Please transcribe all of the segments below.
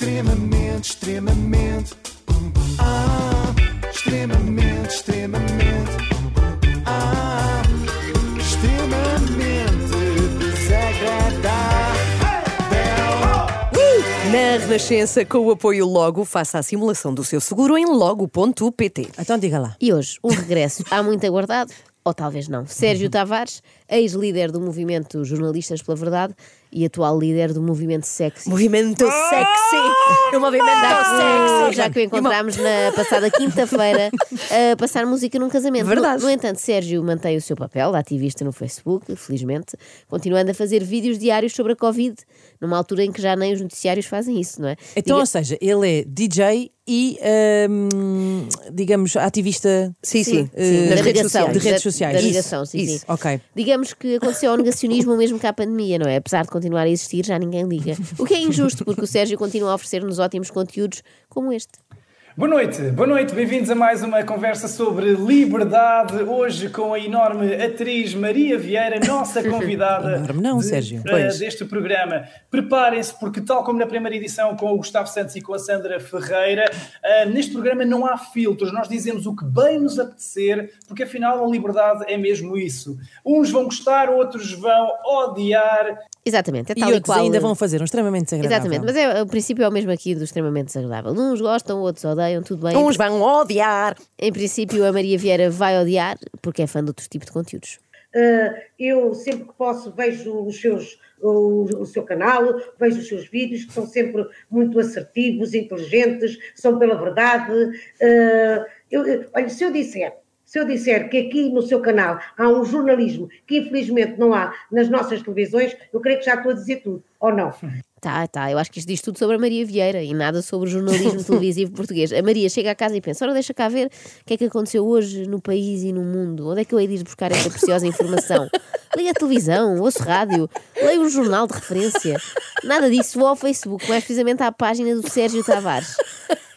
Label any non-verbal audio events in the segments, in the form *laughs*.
Extremamente, extremamente. Ah, extremamente, extremamente. Ah, extremamente desagradável. Na Renascença, com o apoio Logo, faça a simulação do seu seguro em logo.pt. Então diga lá. E hoje, um regresso há muito aguardado, ou talvez não. Sérgio Tavares, ex-líder do movimento Jornalistas pela Verdade e atual líder do movimento Sexy. Movimento sexy! O movimento Ah, sexy! já que o encontramos na passada quinta-feira *laughs* a passar música num casamento. Verdade. No, no entanto, Sérgio mantém o seu papel de ativista no Facebook, felizmente, continuando a fazer vídeos diários sobre a Covid, numa altura em que já nem os noticiários fazem isso, não é? Então, Diga- ou seja, ele é DJ e, hum, digamos, ativista Sim, sim. da de redes sociais. De redes da-. Da negação, sim, isso. sim. Ok. Digamos que aconteceu ao negacionismo mesmo que à pandemia, não é? Apesar de continuar a existir, já ninguém liga. O que é injusto, porque o Sérgio continua a oferecer-nos ótimos conteúdos como este. Boa noite, boa noite, bem-vindos a mais uma conversa sobre liberdade. Hoje com a enorme atriz Maria Vieira, nossa *laughs* convidada Enorme não, de- Sérgio. eh, Pois. deste programa. Preparem-se, porque, tal como na primeira edição com o Gustavo Santos e com a Sandra Ferreira, eh, neste programa não há filtros, nós dizemos o que bem nos apetecer, porque afinal a liberdade é mesmo isso. Uns vão gostar, outros vão odiar. Exatamente, é E tal e, outros qual. ainda vão fazer um extremamente desagradável. Exatamente, mas é, o princípio é o mesmo aqui do extremamente desagradável. Uns gostam, outros odeiam, tudo bem. Uns vão odiar. Em princípio, a Maria Vieira vai odiar porque é fã de outros tipos de conteúdos. Uh, eu sempre que posso vejo os seus, o, o seu canal, vejo os seus vídeos, que são sempre muito assertivos, inteligentes, são pela verdade. Uh, eu- eu- olha, se eu disser, se eu disser que aqui no seu canal há um jornalismo que infelizmente não há nas nossas televisões, eu creio que já estou a dizer tudo, ou não? Tá, tá, eu acho que isto diz tudo sobre a Maria Vieira e nada sobre o jornalismo *laughs* televisivo português. A Maria chega a casa e pensa: ora, deixa cá ver o que é que aconteceu hoje no país e no mundo. Onde é que eu hei de ir buscar esta preciosa informação? *laughs* Liga a televisão, ouço rádio, leio um jornal de referência. Nada disso, vou ao Facebook, mais precisamente à página do Sérgio Tavares.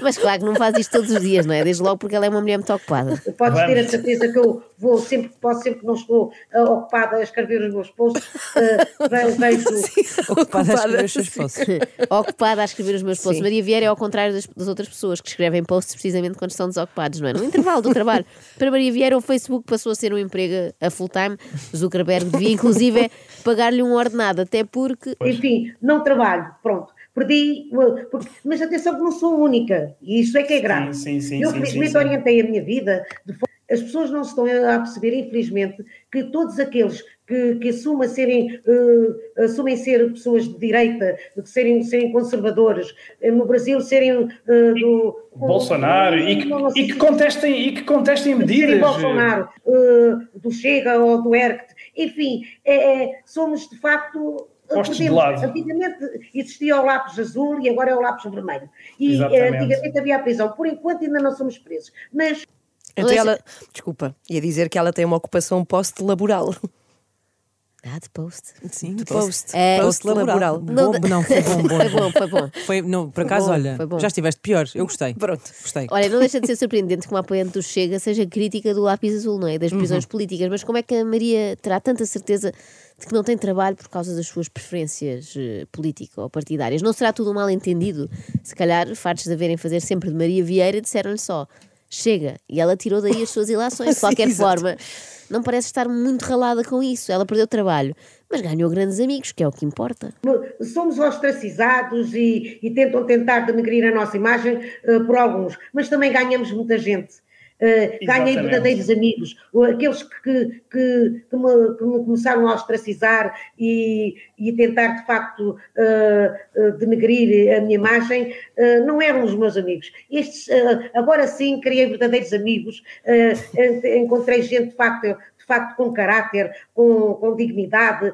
Mas claro que não faz isto todos os dias, não é? Desde logo porque ela é uma mulher muito ocupada. Podes ter a certeza que eu vou sempre que posso, sempre que não estou ah, ocupada a escrever os meus posts, ve- *laughs* vejo. Ocupada a escrever os sim. seus posts. *laughs* ocupada a escrever os meus posts. Sim. Maria Vieira é ao contrário das, das outras pessoas que escrevem posts precisamente quando estão desocupados, não é? No intervalo do trabalho. *laughs* Para Maria Vieira, o Facebook passou a ser um emprego a full time. Zuckerberg devia, inclusive, pagar-lhe um ordenado, até porque. Enfim, não trabalho, pronto. Perdi, porque- mas atenção que não sou única, e isso é que é grave. Sim, sim, sim, eu felizmente orientei a minha vida de forma. As pessoas não se estão a perceber, infelizmente, que todos aqueles que, que assumem, serem, uh, assumem ser pessoas de direita, de serem, serem conservadores, eh, no Brasil serem uh, do. Bolsonaro e que, Não, e que contestem, e que contestem medidas. Bolsonaro, uh, do Chega ou do ERCT, enfim, é- é- somos de facto. Postos de lado. Antigamente existia o lápis azul e agora é o lápis vermelho. E eh, Exatamente. antigamente havia a prisão. Por enquanto ainda não somos presos. Mas Então ela, desculpa, ia dizer que ela tem uma ocupação post-laboral. Ah, de post. Sim, De post. post. É, post laboral. Bom, não, foi bom, bom. Foi bom, foi bom. Foi, não, por acaso, bom, olha, foi bom. já estiveste pior. Eu gostei. Pronto. Gostei. Olha, não deixa de ser surpreendente que uma apoiante do Chega seja crítica do lápis azul, não é? Das prisões políticas. Mas como é que a Maria terá tanta certeza de que não tem trabalho por causa das suas preferências eh, político ou partidárias? Não será tudo um mal entendido? Se calhar, fartos de haverem fazer sempre de Maria Vieira, disseram-lhe só. Chega, e ela tirou daí as suas ilações. De *laughs* qualquer exato. forma, não parece estar muito ralada com isso. Ela perdeu trabalho, mas ganhou grandes amigos, que é o que importa. somos ostracizados e, e tentam tentar denegrir a nossa imagem eh, por alguns. Mas também ganhamos muita gente. Uh, ganhei verdadeiros amigos, aqueles que, que, que, me, que me começaram a ostracizar e, e tentar de facto uh, uh, denegrir a minha imagem, não eram os meus amigos. Estes, agora sim, criei verdadeiros amigos, en- encontrei gente de facto de facto com caráter, com, com dignidade,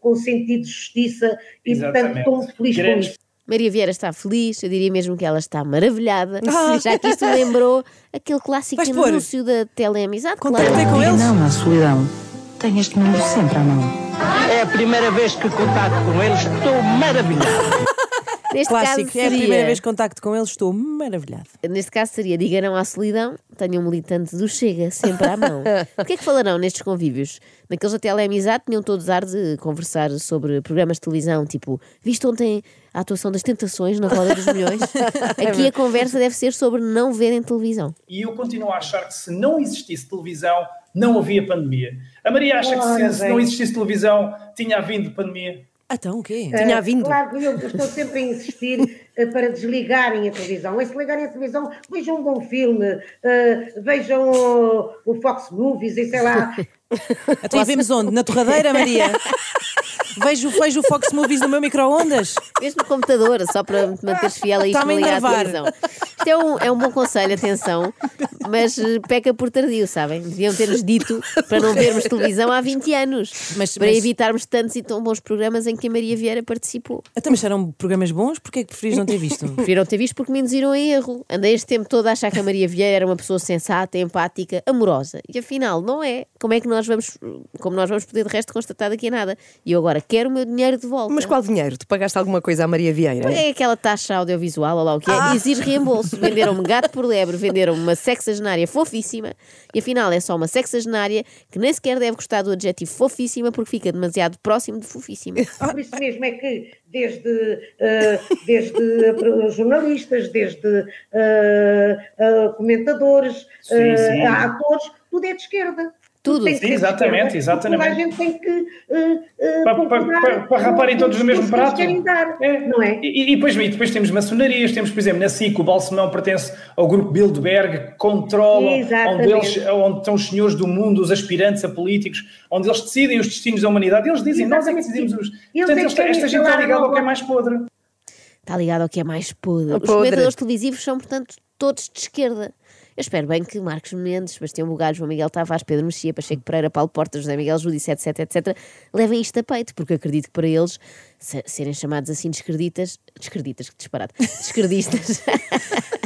com sentido de justiça e, portanto, estou muito feliz Queremos- com isso. Maria Vieira está feliz, eu diria mesmo que ela está maravilhada, *laughs* já que isto lembrou aquele clássico Vais pôr? anúncio da Teleamizade. Contactei claro. com Diga eles. não à solidão. Tenho este número sempre à mão. É a primeira vez que contato com eles, estou maravilhado. *laughs* Neste Clássico. caso É a seria, primeira vez que contacto com eles, estou maravilhado. Neste caso seria diga não à solidão, tenha um militante do Chega sempre à mão. *laughs* o que é que falarão nestes convívios? Naqueles da Teleamizade tinham todos ar de conversar sobre programas de televisão, tipo, viste ontem a atuação das tentações na roda dos milhões. *laughs* Aqui a conversa deve ser sobre não verem televisão. E eu continuo a achar que se não existisse televisão, não havia pandemia. A Maria acha que se, se não existisse televisão, tinha havido pandemia? Então, o quê? Tinha Eh, havido. Claro, eu estou sempre a insistir eh, para desligarem a televisão. E se ligarem a televisão, vejam um bom filme, eh, vejam o, o Fox Movies e sei lá. *laughs* E vemos onde? Na torradeira, Maria? *laughs* Vejo, vejo o Fox Movies no meu micro-ondas. Mesmo no computador, só para me manteres fiel a isto, a ligar à televisão. Isto é um, é um bom conselho, atenção, mas eh, peca por tardio, sabem? Deviam ter-nos dito para não vermos televisão há 20 anos, Mas- para mas- evitarmos tantos e tão bons programas em que a Maria Vieira participou. Então, mas eram programas bons? Porquê é que preferis não ter visto? *laughs* Preferiram ter visto porque me induziram em erro. Andei este tempo todo a achar que a Maria Vieira era uma pessoa sensata, empática, amorosa. E afinal, não é. Como é que nós vamos, como nós vamos poder de resto constatar daqui a nada? E eu agora quero o meu dinheiro de volta. Mas qual dinheiro? Tu pagaste alguma coisa à Maria Vieira? É aquela taxa audiovisual, ou lá o que é, Ah. exige reembolso. Venderam-me gato por lebre, venderam-me uma sexagenária fofíssima e afinal é só uma sexagenária que nem sequer deve gostar do adjetivo fofíssima porque fica demasiado próximo de fofíssima. *laughs* Por isso mesmo é que desde, eh, desde jornalistas, desde eh, eh, comentadores, Sim, sim. a atores, tudo é de esquerda. Tudo. Sim, exatamente, porque Toda a exatamente. gente tem que. eh, eh, Para, para, para, para raparem todos no mesmo os prato. querem dar, não é? E, e depois, e depois temos maçonarias, temos, por exemplo, na SIC, o Balsemão pertence ao grupo Bilderberg, que Exatamente. onde, eles, onde estão os senhores do mundo, os aspirantes a políticos, onde eles decidem os destinos da humanidade. Eles dizem, nós é que decidimos os. Eles Portanto, é eles- querem esta gente está ligada ao que é mais podre. Está ligado ao que é mais podre. Os Podre. comentadores televisivos são, portanto, todos de esquerda. Eu espero bem que Marcos Mendes, Sebastião Bugalho, João Miguel Tavares, Pedro Mexia, Pacheco Pereira, Paulo Portas, José Miguel Judice, etc, etc, levem isto a peito, porque acredito que para eles se- serem chamados assim descreditas, descreditas, que disparate, descredistas, *laughs*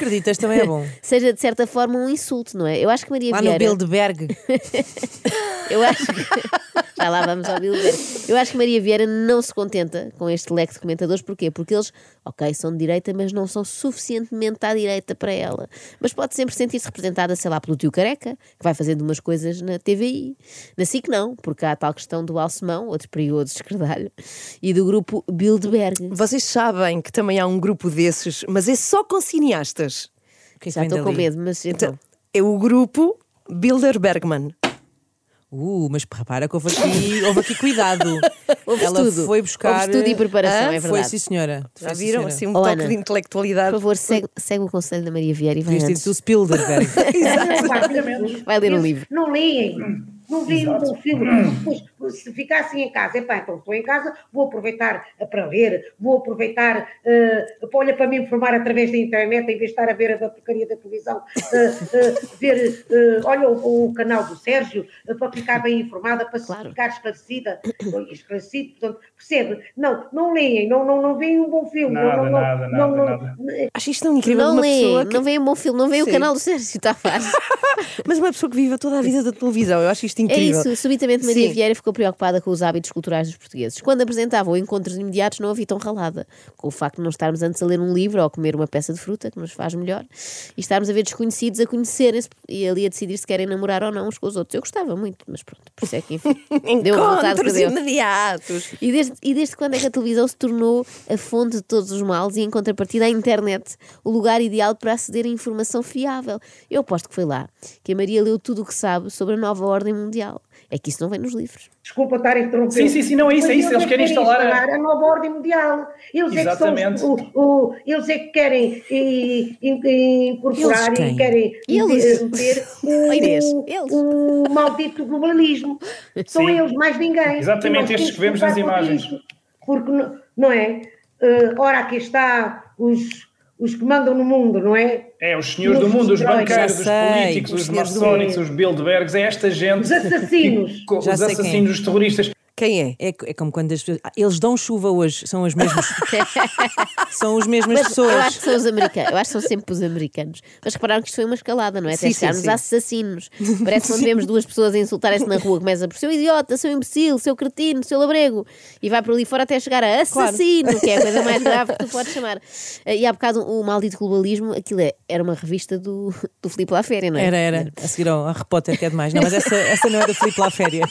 Descreditas também é bom. *laughs* seja de certa forma um insulto, não é? Eu acho que Maria Lá no Vieira... Bilderberg. *laughs* Eu acho que. *laughs* Já lá vamos ao Bilderberg. Eu acho que Maria Vieira não se contenta com este leque de comentadores. Porquê? Porque eles, ok, são de direita, mas não são suficientemente à direita para ela. Mas pode sempre sentir-se representada, sei lá, pelo tio Careca, que vai fazendo umas coisas na TVI. Na SIC não, porque há a tal questão do Alcemão, outro perigoso escardalho, e do grupo Bilderberg. Vocês sabem que também há um grupo desses, mas é só com cineastas. O que é que Já estou com medo, mas então. É o grupo Bilderbergman. Uh, mas repara que houve aqui, houve aqui cuidado. *laughs* Houve Ela estudo. foi buscar. Houve estudo e preparação, Ah, é Foi, verdade. sim, senhora. Já Foi, sim, viram? senhora. Assim um Oh, toque Ana, de Por intelectualidade. favor, segue, segue o conselho da Maria Vieira e vai o Spielberg. *laughs* Exatamente. Vai ler um livro. Não leem, não veem um bom filme. Depois, se ficassem em casa, epá, então estou em casa, vou aproveitar para ler, vou aproveitar, eh, olha, para me informar através da internet, em vez de estar a ver a da porcaria da televisão, eh, eh, ver, olha o, o canal do Sérgio, para ficar bem informada, para Claro. ficar esclarecida, esclarecido, portanto, percebe? Não, não leem, não, não, não veem um bom filme. Nada, não, não, nada, não, nada, não, nada. Acho isto tão incrível. Não pessoa que... não vê um bom filme, não vê o canal do Sérgio Tavares. *laughs* Mas uma pessoa que vive toda a vida da televisão. Eu acho isto É incrível. isso, subitamente Maria Sim. Vieira ficou preocupada com os hábitos culturais dos portugueses. Quando apresentavam encontros imediatos, não a vi tão ralada. Com o facto de não estarmos antes a ler um livro ou a comer uma peça de fruta, que nos faz melhor, e estarmos a ver desconhecidos a conhecerem-se e ali a decidir se querem namorar ou não uns com os outros. Eu gostava muito, mas pronto, por isso é que enfim. *laughs* deu Encontros deu. imediatos. E desde, e desde quando é que a televisão se tornou a fonte de todos os males e, em contrapartida, a internet, o lugar ideal para aceder a informação fiável? Eu aposto que foi lá que a Maria leu tudo o que sabe sobre a nova ordem mundial. É que isso não vem nos livros. Desculpa estar a interromper. Sim, sim, sim, não é isso, é isso, eles querem instalar a- a nova ordem mundial. Eles Exatamente. é que são o, o- eles é que querem e, e- incorporar Eles quem? e querem Eles. meter Oh, Inês, o, *laughs* eles. o maldito globalismo. São Sim. eles, mais ninguém. Exatamente, estes que vemos nas imagens. isso. Porque, não- não é? Eh, ora, aqui está os, os que mandam no mundo, não é? É, os senhores do mundo, os banqueiros, os políticos, os os maçónicos, os Bilderbergs, é esta gente. Os assassinos. Tipo, os assassinos, os terroristas. Quem é? É, é como quando as pessoas. Ah, eles dão chuva hoje, são as mesmas. *laughs* são as mesmas Mas pessoas. eu acho que são os americanos, eu acho que são sempre os americanos. Mas repararam que isto foi uma escalada, não é? Até Sim, chegarmos sim. a assassinos. *laughs* Parece quando vemos duas pessoas a insultarem-se na rua, começa por seu idiota, seu imbecil, seu cretino, seu labrego, e vai por ali fora até chegar a assassino, que é a coisa mais *laughs* grave que tu podes chamar. Eh, E há bocado o maldito globalismo, aquilo é- era uma revista do, do Filipe La Féria, não é? Era, era. A seguir ao Harry Potter, que é demais. Não, mas essa, essa não é do Filipe lá Féria.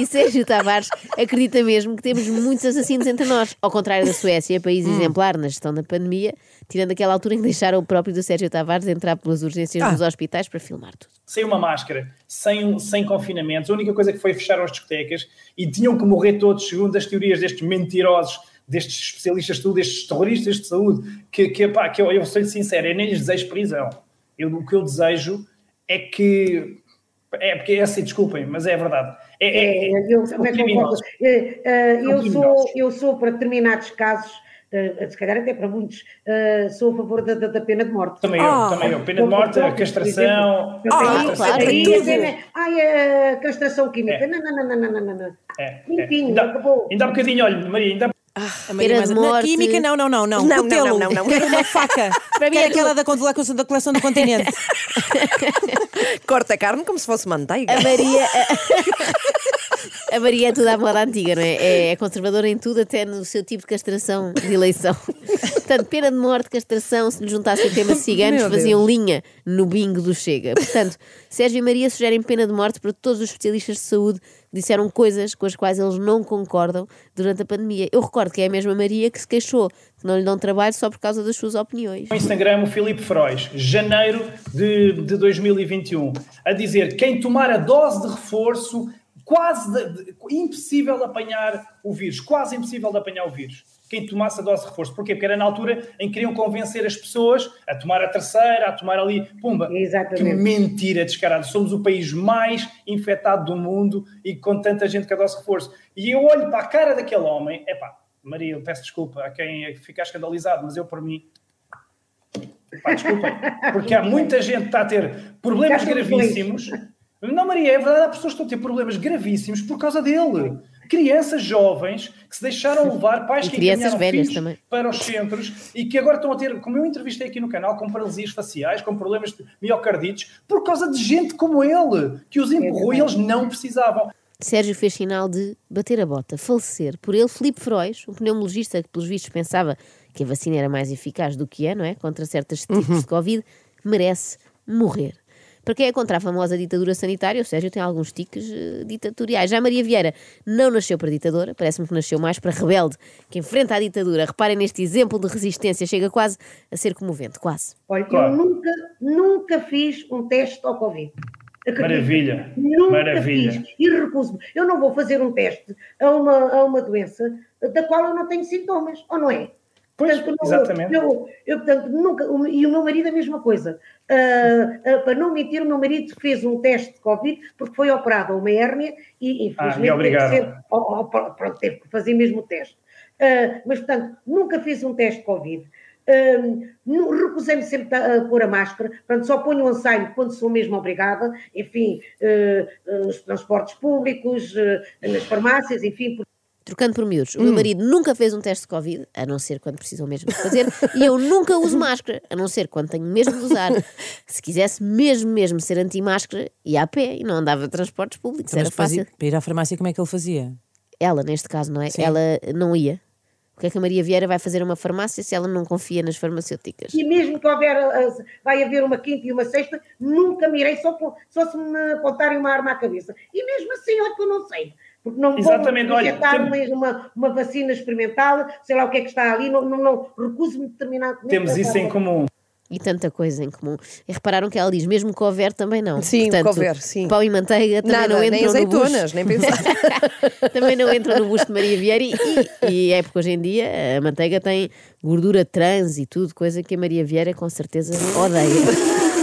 E Sérgio Tavares acredita mesmo que temos muitos assassinos entre nós. Ao contrário da Suécia, país exemplar na gestão da pandemia, tirando aquela altura em que deixaram o próprio do Sérgio Tavares entrar pelas urgências Ah. dos hospitais para filmar tudo. sem uma máscara, sem, sem confinamentos. A única coisa que foi fechar as discotecas e tinham que morrer todos, segundo as teorias destes mentirosos, destes especialistas de tudo, destes terroristas de saúde, que, que, pá, que eu, eu sou sincero, eu nem lhes desejo prisão. Eu, o que eu desejo é que. É porque é assim, desculpem, mas é verdade. É, é- É, eu também concordo. criminosos. Eh, eh, São Eu sou, eu sou, para determinados casos, eh, se calhar até para muitos, eh, sou a favor da, da- pena de morte. Também Ah. eu, também eu. Pena de morte, a castração. Ah, Ah, claro, aí tudo. Ai, a castração química. É. Não, não, não, não, não, não, não. É, é. Limpinho, Ainda, acabou. ainda há bocadinho, olha, Maria, ainda há A Maria de Na morte. química, não, não, não, não. Não, não, não, não. Quero uma faca. Para mim é aquela da coleção do continente. *laughs* Corta a carne como se fosse manteiga. A Maria. *laughs* A Maria é tudo à moda antiga, não é? É- É conservadora em tudo, até no seu tipo de castração de eleição. *laughs* Portanto, pena de morte, castração, se lhe juntasse o tema *laughs* ciganos, Meu faziam linha no bingo do Chega. Portanto, Sérgio e Maria sugerem pena de morte para todos os especialistas de saúde que disseram coisas com as quais eles não concordam durante a pandemia. Eu recordo que é a mesma Maria que se queixou que não lhe dão trabalho só por causa das suas opiniões. no Instagram o Filipe Frois, janeiro de, de 2021, a dizer quem tomar a dose de reforço, quase impossível de apanhar o vírus, quase impossível de apanhar o vírus. Quem tomasse a dose de reforço. Porquê? Porque era na altura em que queriam convencer as pessoas a tomar a terceira, a tomar ali, pumba. Exatamente. Que mentira descarada. Somos o país mais infectado do mundo e com tanta gente com a dose de reforço. E eu olho para a cara daquele homem, epá, Maria, eu peço desculpa a quem ficar escandalizado, mas eu por mim Pá, desculpem, porque há *laughs* muita gente que está a ter problemas gravíssimos. Não, Maria, é verdade, há pessoas que estão a ter problemas gravíssimos por causa dele. Crianças jovens que se deixaram levar, pais E que crianças velhas também. para os centros e que agora estão a ter, como eu entrevistei aqui no canal, com paralisias faciais, com problemas de miocardites, por causa de gente como ele, que os empurrou e eles não precisavam. Sérgio fez sinal de bater a bota, falecer. Por ele, Filipe Frois, um pneumologista que, pelos vistos, pensava que a vacina era mais eficaz do que é, não é? Contra certos tipos de Covid, merece morrer. Para quem é contra a famosa ditadura sanitária, o Sérgio tem alguns tiques eh, ditatoriais. Já Maria Vieira não nasceu para ditadora, parece-me que nasceu mais para rebelde, que enfrenta a ditadura. Reparem neste exemplo de resistência, chega quase a ser comovente, quase. Olha, Claro. eu nunca, nunca fiz um teste ao Covid. Acredita? Maravilha, Nunca maravilha. fiz e recuso-me. Eu não vou fazer um teste a uma, a uma doença da qual eu não tenho sintomas, ou não é? Pois, Portanto, exatamente. Eu, eu, portanto, nunca. E o meu marido a mesma coisa. Ah, ah, para não mentir, o meu marido fez um teste de Covid porque foi operado a uma hérnia e, infelizmente, Ah, teve que, ser, ó, ó, pronto, teve que fazer mesmo o teste. Ah, mas, portanto, nunca fiz um teste de Covid. Ah, nu- Recusei-me sempre a, a pôr a máscara, portanto, só ponho um ensaio quando sou mesmo obrigada, enfim, ah, ah, nos transportes públicos, ah, nas farmácias, enfim, Trocando por miúdos, o meu marido nunca fez um teste de Covid, a não ser quando precisam mesmo de fazer, e eu nunca uso máscara, a não ser quando tenho mesmo de usar. Se quisesse mesmo, mesmo ser anti-máscara, ia a pé e não andava de transportes públicos, Mas era fazia- fácil. para ir à farmácia, como é que ele fazia? Ela, neste caso, não é? Sim. Ela não ia. O que é que a Maria Vieira vai fazer a uma farmácia se ela não confia nas farmacêuticas? E mesmo que houver, ah, vai haver uma quinta e uma sexta, nunca me irei só, só se me apontarem uma arma à cabeça. E mesmo assim, olha que eu não sei. Porque não Exatamente, vou olha, injetar tem- uma, uma, vacina experimental, sei lá o que é que está ali, não, não, não recuso-me determinadamente. Temos isso em comum. E tanta coisa em comum. E repararam que ela diz, mesmo que houver, também não. Sim, Portanto, que houver, sim. Pão e manteiga também Nada, não entram nem no bucho. azeitonas, nem pensar. *laughs* também não entram no busto de Maria Vieira e, e, e é porque hoje em dia a manteiga tem gordura trans e tudo, coisa que a Maria Vieira com certeza odeia.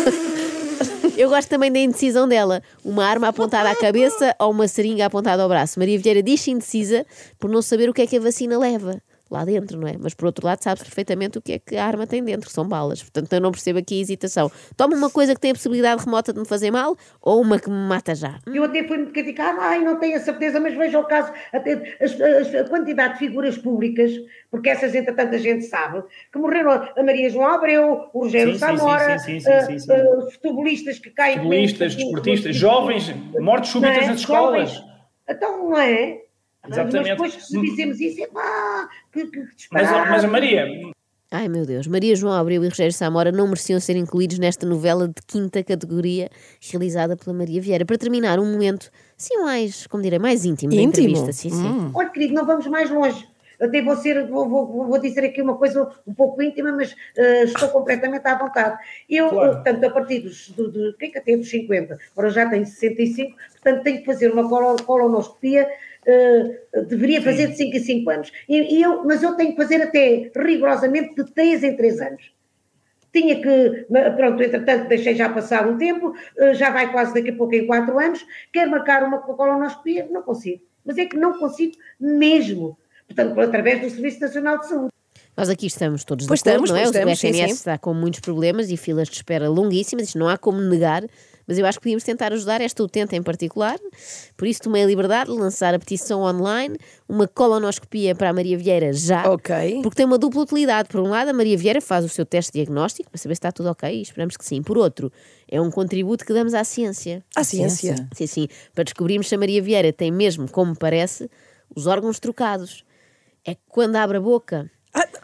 Eu gosto também da indecisão dela. Uma arma apontada à cabeça ou uma seringa apontada ao braço. Maria Vieira diz-se indecisa por não saber o que é que a vacina leva lá dentro, não é? Mas por outro lado sabe perfeitamente o que é que a arma tem dentro, que são balas. Portanto, eu não percebo aqui a hesitação. Toma uma coisa que tem a possibilidade remota de me fazer mal ou uma que me mata já. Eu até fui-me criticar, ai, não tenho a certeza, mas veja o caso, até as- as- a quantidade de figuras públicas, porque essas, entretanto, a gente sabe, que morreram a Maria João Abreu, o Rogério Sim, Samora, sim, sim, ah, os futebolistas que caem... Futebolistas, desportistas, jovens, mortes súbitas é? nas escolas. Jovens. Então, não é? Exatamente. Mas depois, se dissemos isso, é pá, que, que, Mas, mas Maria, Ai meu Deus, Maria João Abreu e Rogério Samora não mereciam ser incluídos nesta novela de quinta categoria realizada pela Maria Vieira. Para terminar, um momento, sim, mais, como direi, mais íntimo, da Íntimo? entrevista. Sim, sim. Olha, querido, não vamos mais longe. Até vou, ser, vou, vou- vou dizer aqui uma coisa um pouco íntima, mas eh, estou completamente à vontade. Eu, Claro. eh, portanto, a partir dos, do, do, que é que até dos 50, agora já tenho 65, portanto tenho que fazer uma colo- colonoscopia, eh, deveria fazer de 5 em 5 anos. E, e eu, mas eu tenho que fazer até rigorosamente de 3 em 3 anos. Tinha que, pronto, entretanto deixei já passar um tempo, eh, já vai quase daqui a pouco em 4 anos, quero marcar uma colonoscopia, não consigo. Mas é que não consigo mesmo. Portanto, através do Serviço Nacional de Saúde. Nós aqui estamos todos Pois de acordo, estamos, não é? pois O estamos, sim, SNS sim. está com muitos problemas e filas de espera longuíssimas, isto não há como negar, mas eu acho que podíamos tentar ajudar esta utente em particular. Por isso tomei a liberdade de lançar a petição online, uma colonoscopia para a Maria Vieira já. Ok. Porque tem uma dupla utilidade. Por um lado, a Maria Vieira faz o seu teste diagnóstico para saber se está tudo ok, e esperamos que sim. Por outro, é um contributo que damos à ciência. À ciência. Sim, sim. Para descobrirmos se a Maria Vieira tem mesmo, como parece, os órgãos trocados. É que quando abre a boca,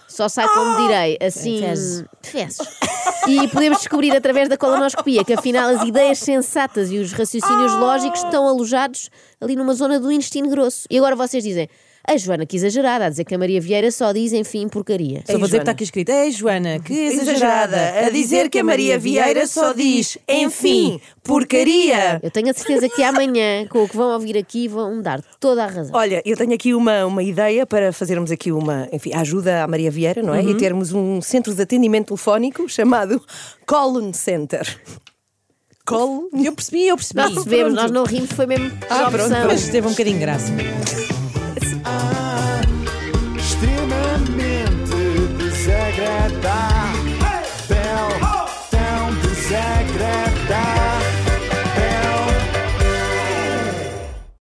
só sai, como direi, assim. Fezes. Fezes. *laughs* E podemos descobrir através da colonoscopia que afinal as ideias sensatas e os raciocínios lógicos estão alojados ali numa zona do intestino grosso. E agora vocês dizem. A Joana que exagerada a dizer que a Maria Vieira só diz, enfim, porcaria. Só vou dizer que está aqui escrito. Ei, Joana, que exagerada a dizer que a Maria Vieira só diz, enfim, porcaria. Eu tenho a certeza que amanhã, com o que vão ouvir aqui, vão dar toda a razão. Olha, eu tenho aqui uma, uma ideia para fazermos aqui uma, enfim, ajuda à Maria Vieira, não é? E termos um centro de atendimento telefónico chamado Colon Center. Col Eu percebi, eu percebi. Nós percebemos, nós não rimos, foi mesmo Ah, pronto. Mas teve um bocadinho de graça. Ah, extremamente desagradável, tão desagradável.